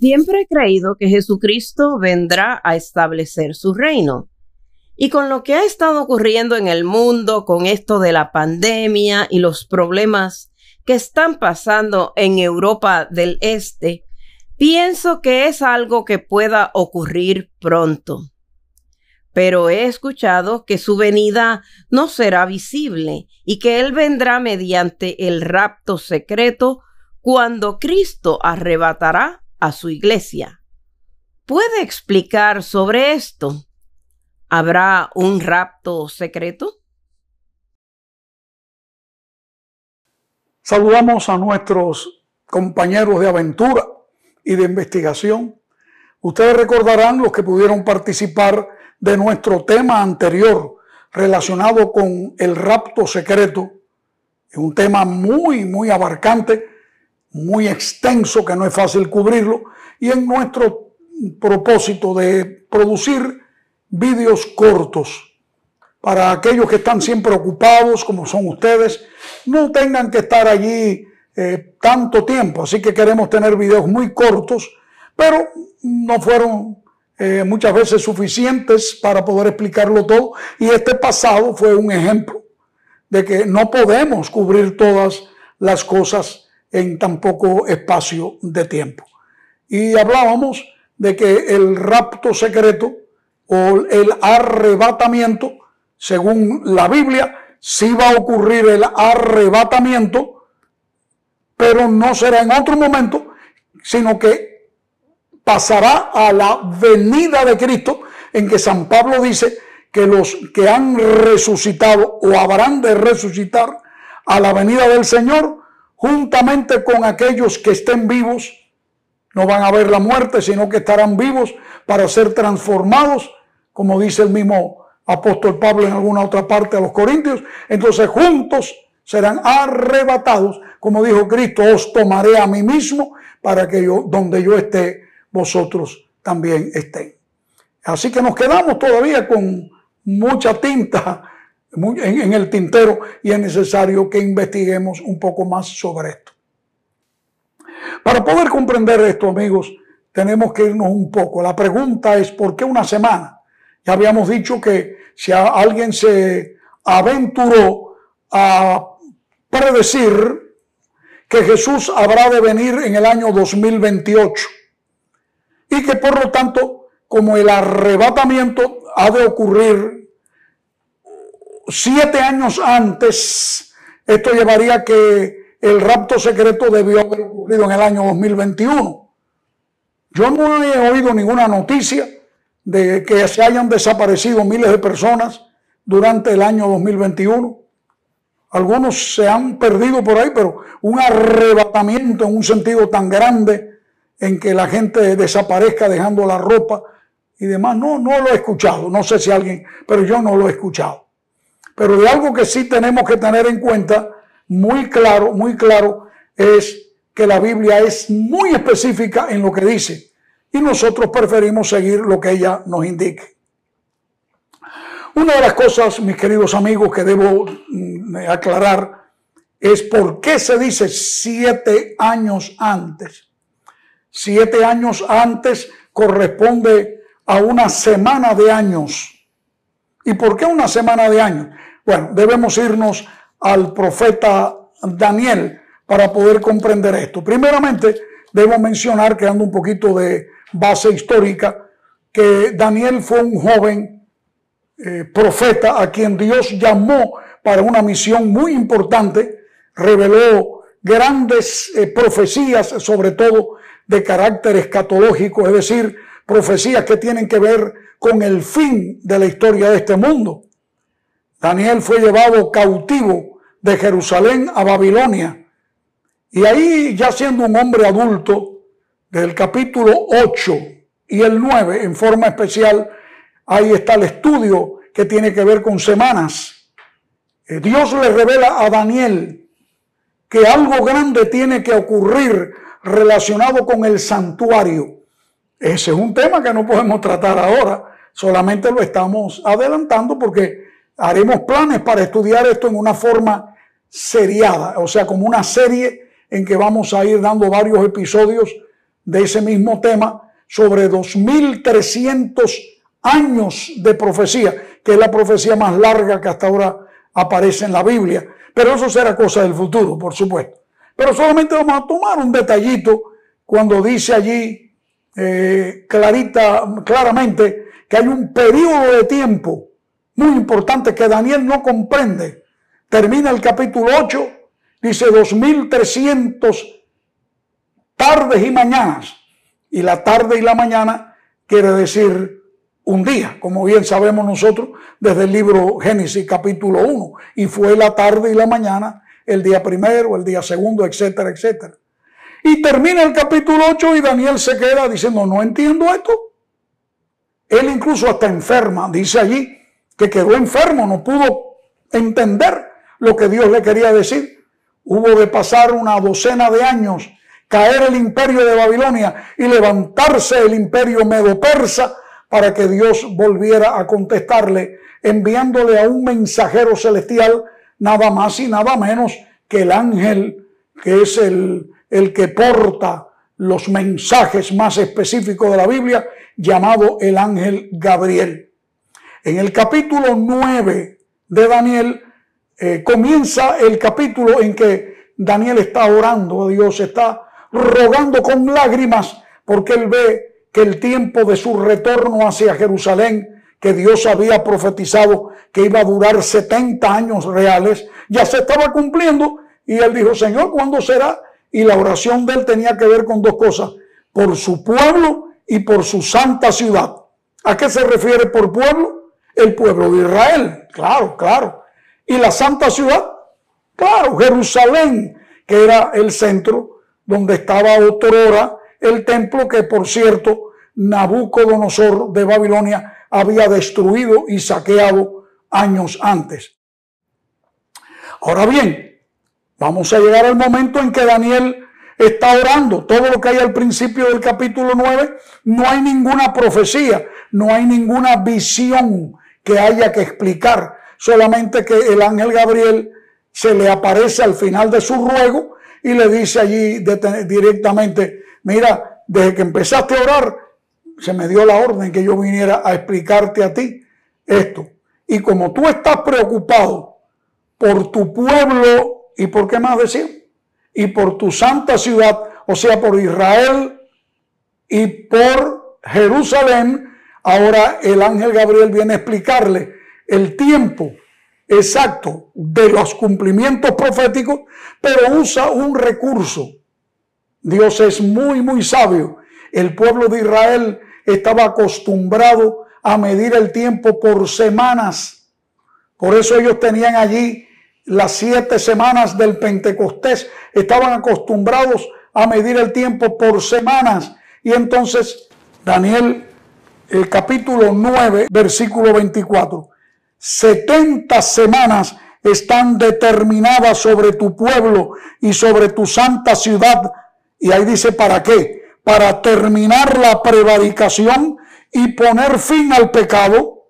Siempre he creído que Jesucristo vendrá a establecer su reino. Y con lo que ha estado ocurriendo en el mundo, con esto de la pandemia y los problemas que están pasando en Europa del Este, pienso que es algo que pueda ocurrir pronto. Pero he escuchado que su venida no será visible y que Él vendrá mediante el rapto secreto cuando Cristo arrebatará a su iglesia. ¿Puede explicar sobre esto? ¿Habrá un rapto secreto? Saludamos a nuestros compañeros de aventura y de investigación. Ustedes recordarán los que pudieron participar de nuestro tema anterior relacionado con el rapto secreto. Un tema muy, muy abarcante, muy extenso, que no es fácil cubrirlo. Y en nuestro propósito de producir vídeos cortos para aquellos que están siempre ocupados, como son ustedes, no tengan que estar allí eh, tanto tiempo. Así que queremos tener videos muy cortos, pero no fueron eh, muchas veces suficientes para poder explicarlo todo. Y este pasado fue un ejemplo de que no podemos cubrir todas las cosas en tan poco espacio de tiempo. Y hablábamos de que el rapto secreto o el arrebatamiento, según la Biblia, sí va a ocurrir el arrebatamiento, pero no será en otro momento, sino que pasará a la venida de Cristo, en que San Pablo dice que los que han resucitado o habrán de resucitar a la venida del Señor, juntamente con aquellos que estén vivos, no van a ver la muerte, sino que estarán vivos para ser transformados como dice el mismo apóstol Pablo en alguna otra parte a los Corintios. Entonces juntos serán arrebatados, como dijo Cristo, os tomaré a mí mismo para que yo, donde yo esté, vosotros también estén. Así que nos quedamos todavía con mucha tinta en, el tintero y es necesario que investiguemos un poco más sobre esto. Para poder comprender esto, amigos, tenemos que irnos un poco. La pregunta es, ¿por qué una semana? Ya habíamos dicho que si alguien se aventuró a predecir que Jesús habrá de venir en el año 2028 y que por lo tanto, como el arrebatamiento ha de ocurrir siete años antes, esto llevaría que el rapto secreto debió haber ocurrido en el año 2021. Yo no he oído ninguna noticia de que se hayan desaparecido miles de personas durante el año 2021. Algunos se han perdido por ahí, pero un arrebatamiento en un sentido tan grande en que la gente desaparezca dejando la ropa y demás, no, no lo he escuchado. No sé si alguien, pero yo no lo he escuchado. Pero de algo que sí tenemos que tener en cuenta, muy claro, muy claro, es que la Biblia es muy específica en lo que dice y nosotros preferimos seguir lo que ella nos indique. Una de las cosas, mis queridos amigos, que debo mm, aclarar es por qué se dice siete años antes. Siete años antes corresponde a una semana de años. ¿Y por qué una semana de años? Bueno, debemos irnos al profeta Daniel para poder comprender esto. Primeramente, debo mencionar, creando un poquito de base histórica, que Daniel fue un joven eh, profeta a quien Dios llamó para una misión muy importante, reveló grandes eh, profecías, sobre todo de carácter escatológico, es decir, profecías que tienen que ver con el fin de la historia de este mundo. Daniel fue llevado cautivo de Jerusalén a Babilonia y ahí ya siendo un hombre adulto, del capítulo 8 y el 9 en forma especial, ahí está el estudio que tiene que ver con semanas. Eh, Dios le revela a Daniel que algo grande tiene que ocurrir relacionado con el santuario. Ese es un tema que no podemos tratar ahora, solamente lo estamos adelantando porque haremos planes para estudiar esto en una forma seriada, o sea, como una serie en que vamos a ir dando varios episodios de ese mismo tema sobre 2300 años de profecía, que es la profecía más larga que hasta ahora aparece en la Biblia. Pero eso será cosa del futuro, por supuesto. Pero solamente vamos a tomar un detallito cuando dice allí eh, clarita, claramente que hay un periodo de tiempo muy importante que Daniel no comprende. Termina el capítulo 8, dice 2300 tardes y mañanas. Y la tarde y la mañana quiere decir un día, como bien sabemos nosotros desde el libro Génesis capítulo 1. Y fue la tarde y la mañana, el día primero, el día segundo, etcétera, etcétera. Y termina el capítulo 8 y Daniel se queda diciendo, no entiendo esto. Él incluso hasta enferma, dice allí, que quedó enfermo, no pudo entender lo que Dios le quería decir. Hubo de pasar una docena de años, caer el imperio de Babilonia y levantarse el imperio medo-persa para que Dios volviera a contestarle, enviándole a un mensajero celestial, nada más y nada menos que el ángel, que es el, el que porta los mensajes más específicos de la Biblia, llamado el ángel Gabriel. En el capítulo 9 de Daniel eh, comienza el capítulo en que Daniel está orando a Dios, está rogando con lágrimas porque él ve que el tiempo de su retorno hacia Jerusalén, que Dios había profetizado que iba a durar 70 años reales, ya se estaba cumpliendo y él dijo, Señor, ¿cuándo será? Y la oración de él tenía que ver con dos cosas, por su pueblo y por su santa ciudad. ¿A qué se refiere por pueblo? El pueblo de Israel, claro, claro. Y la santa ciudad, claro, Jerusalén, que era el centro donde estaba otrora el templo que, por cierto, Nabucodonosor de Babilonia había destruido y saqueado años antes. Ahora bien, vamos a llegar al momento en que Daniel está orando. Todo lo que hay al principio del capítulo 9, no hay ninguna profecía, no hay ninguna visión, que haya que explicar, solamente que el ángel Gabriel se le aparece al final de su ruego y le dice allí directamente, mira, desde que empezaste a orar, se me dio la orden que yo viniera a explicarte a ti esto. Y como tú estás preocupado por tu pueblo y por qué más decir, y por tu santa ciudad, o sea, por Israel y por Jerusalén, Ahora el ángel Gabriel viene a explicarle el tiempo exacto de los cumplimientos proféticos, pero usa un recurso. Dios es muy, muy sabio. El pueblo de Israel estaba acostumbrado a medir el tiempo por semanas. Por eso ellos tenían allí las siete semanas del Pentecostés. Estaban acostumbrados a medir el tiempo por semanas. Y entonces Daniel el capítulo 9, versículo 24. 70 semanas están determinadas sobre tu pueblo y sobre tu santa ciudad. Y ahí dice, ¿para qué? Para terminar la prevaricación y poner fin al pecado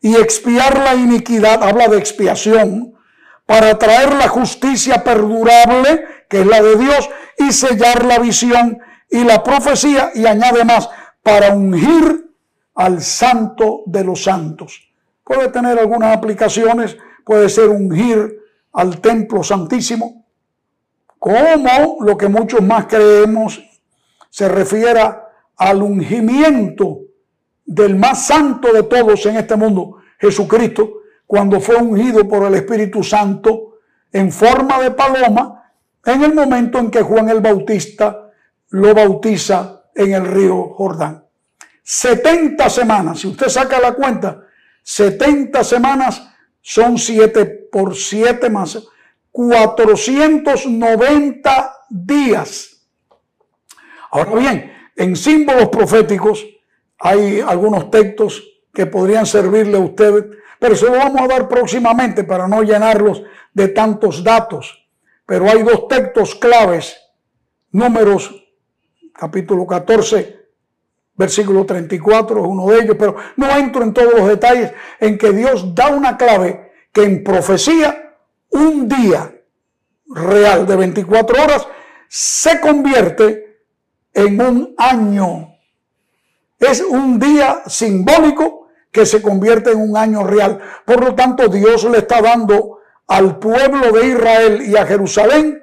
y expiar la iniquidad, habla de expiación, para traer la justicia perdurable, que es la de Dios, y sellar la visión y la profecía, y añade más, para ungir al santo de los santos. Puede tener algunas aplicaciones, puede ser ungir al templo santísimo, como lo que muchos más creemos se refiere al ungimiento del más santo de todos en este mundo, Jesucristo, cuando fue ungido por el Espíritu Santo en forma de paloma, en el momento en que Juan el Bautista lo bautiza en el río Jordán. 70 semanas, si usted saca la cuenta, 70 semanas son 7 por 7 más 490 días. Ahora bien, en símbolos proféticos hay algunos textos que podrían servirle a usted, pero se lo vamos a dar próximamente para no llenarlos de tantos datos. Pero hay dos textos claves, números capítulo 14, Versículo 34 es uno de ellos, pero no entro en todos los detalles en que Dios da una clave que en profecía un día real de 24 horas se convierte en un año. Es un día simbólico que se convierte en un año real. Por lo tanto, Dios le está dando al pueblo de Israel y a Jerusalén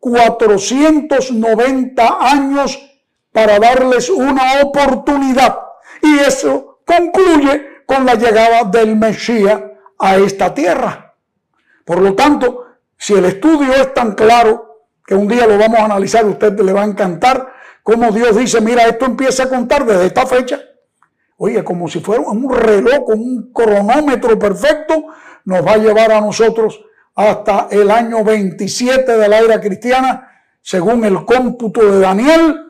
490 años para darles una oportunidad. Y eso concluye con la llegada del Mesías a esta tierra. Por lo tanto, si el estudio es tan claro que un día lo vamos a analizar, usted le va a encantar cómo Dios dice, mira, esto empieza a contar desde esta fecha. Oye, como si fuera un reloj con un cronómetro perfecto, nos va a llevar a nosotros hasta el año 27 de la era cristiana, según el cómputo de Daniel,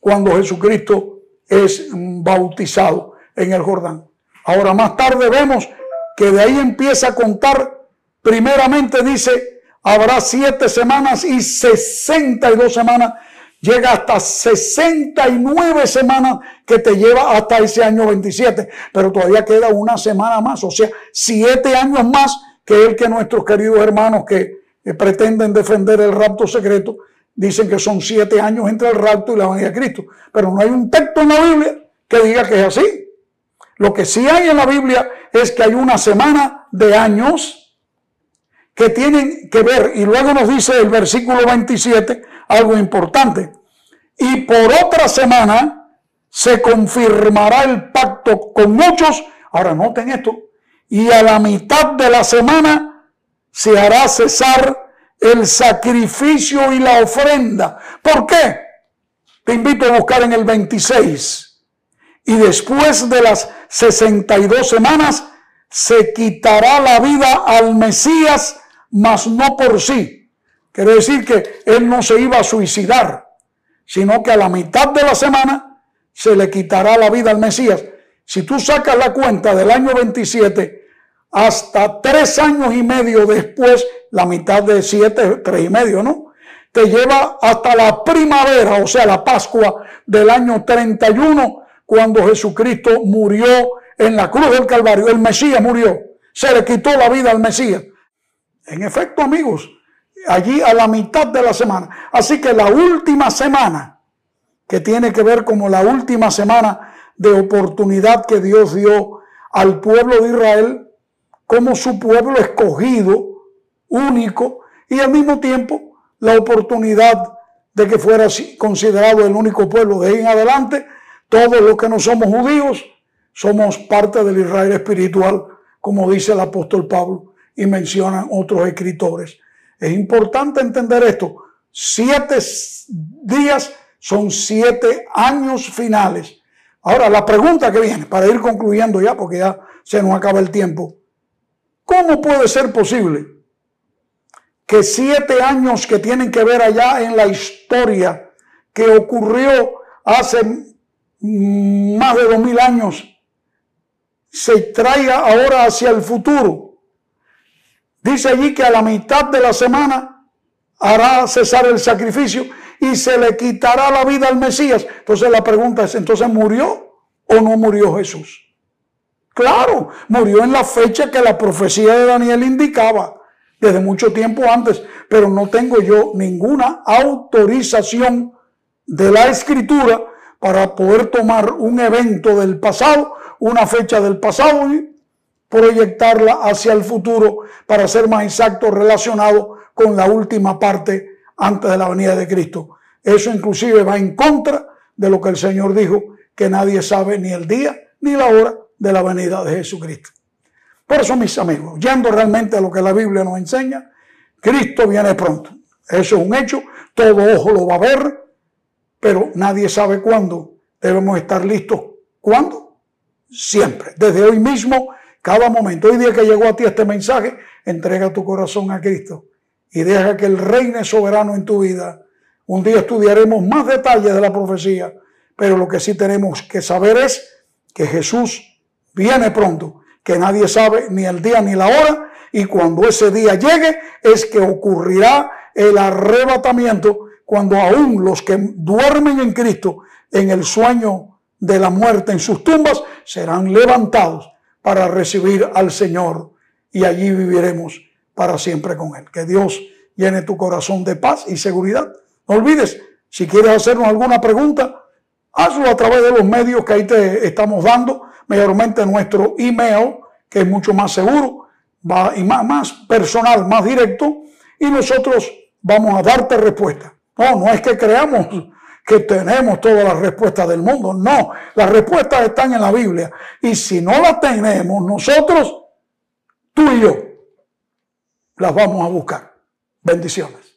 cuando Jesucristo es bautizado en el Jordán. Ahora más tarde vemos que de ahí empieza a contar, primeramente dice, habrá siete semanas y 62 semanas, llega hasta 69 semanas que te lleva hasta ese año 27, pero todavía queda una semana más, o sea, siete años más que el que nuestros queridos hermanos que pretenden defender el rapto secreto dicen que son siete años entre el rapto y la venida de Cristo. Pero no hay un texto en la Biblia que diga que es así. Lo que sí hay en la Biblia es que hay una semana de años que tienen que ver, y luego nos dice el versículo 27 algo importante. Y por otra semana se confirmará el pacto con muchos. Ahora noten esto. Y a la mitad de la semana se hará cesar el sacrificio y la ofrenda. ¿Por qué? Te invito a buscar en el 26. Y después de las 62 semanas se quitará la vida al Mesías, mas no por sí. Quiere decir que él no se iba a suicidar, sino que a la mitad de la semana se le quitará la vida al Mesías. Si tú sacas la cuenta del año 27 hasta tres años y medio después, la mitad de siete, tres y medio, ¿no? Te lleva hasta la primavera, o sea, la Pascua del año 31, cuando Jesucristo murió en la cruz del Calvario. El Mesías murió. Se le quitó la vida al Mesías. En efecto, amigos, allí a la mitad de la semana. Así que la última semana, que tiene que ver como la última semana de oportunidad que Dios dio al pueblo de Israel, como su pueblo escogido, único, y al mismo tiempo la oportunidad de que fuera considerado el único pueblo de ahí en adelante, todos los que no somos judíos somos parte del Israel espiritual, como dice el apóstol Pablo y mencionan otros escritores. Es importante entender esto. Siete días son siete años finales. Ahora, la pregunta que viene, para ir concluyendo ya, porque ya se nos acaba el tiempo. ¿Cómo puede ser posible que siete años que tienen que ver allá en la historia que ocurrió hace más de dos mil años se traiga ahora hacia el futuro? Dice allí que a la mitad de la semana hará cesar el sacrificio y se le quitará la vida al Mesías. Entonces la pregunta es, ¿entonces murió o no murió Jesús? Claro, murió en la fecha que la profecía de Daniel indicaba, desde mucho tiempo antes, pero no tengo yo ninguna autorización de la escritura para poder tomar un evento del pasado, una fecha del pasado y proyectarla hacia el futuro para ser más exacto relacionado con la última parte antes de la venida de Cristo. Eso inclusive va en contra de lo que el Señor dijo, que nadie sabe ni el día ni la hora de la venida de Jesucristo. Por eso, mis amigos, yendo realmente a lo que la Biblia nos enseña, Cristo viene pronto. Eso es un hecho, todo ojo lo va a ver, pero nadie sabe cuándo. Debemos estar listos. ¿Cuándo? Siempre, desde hoy mismo, cada momento. Hoy día que llegó a ti este mensaje, entrega tu corazón a Cristo y deja que el reine soberano en tu vida. Un día estudiaremos más detalles de la profecía, pero lo que sí tenemos que saber es que Jesús viene pronto, que nadie sabe ni el día ni la hora, y cuando ese día llegue es que ocurrirá el arrebatamiento, cuando aún los que duermen en Cristo en el sueño de la muerte en sus tumbas serán levantados para recibir al Señor y allí viviremos para siempre con Él. Que Dios llene tu corazón de paz y seguridad. No olvides, Si quieres hacernos alguna pregunta, hazlo a través de los medios que ahí te estamos dando, mayormente nuestro email, que es mucho más seguro va, y más, más personal, más directo, y nosotros vamos a darte respuesta. No, no es que creamos que tenemos todas las respuestas del mundo. No, las respuestas están en la Biblia. Y si no las tenemos, nosotros, tú y yo, las vamos a buscar. Bendiciones.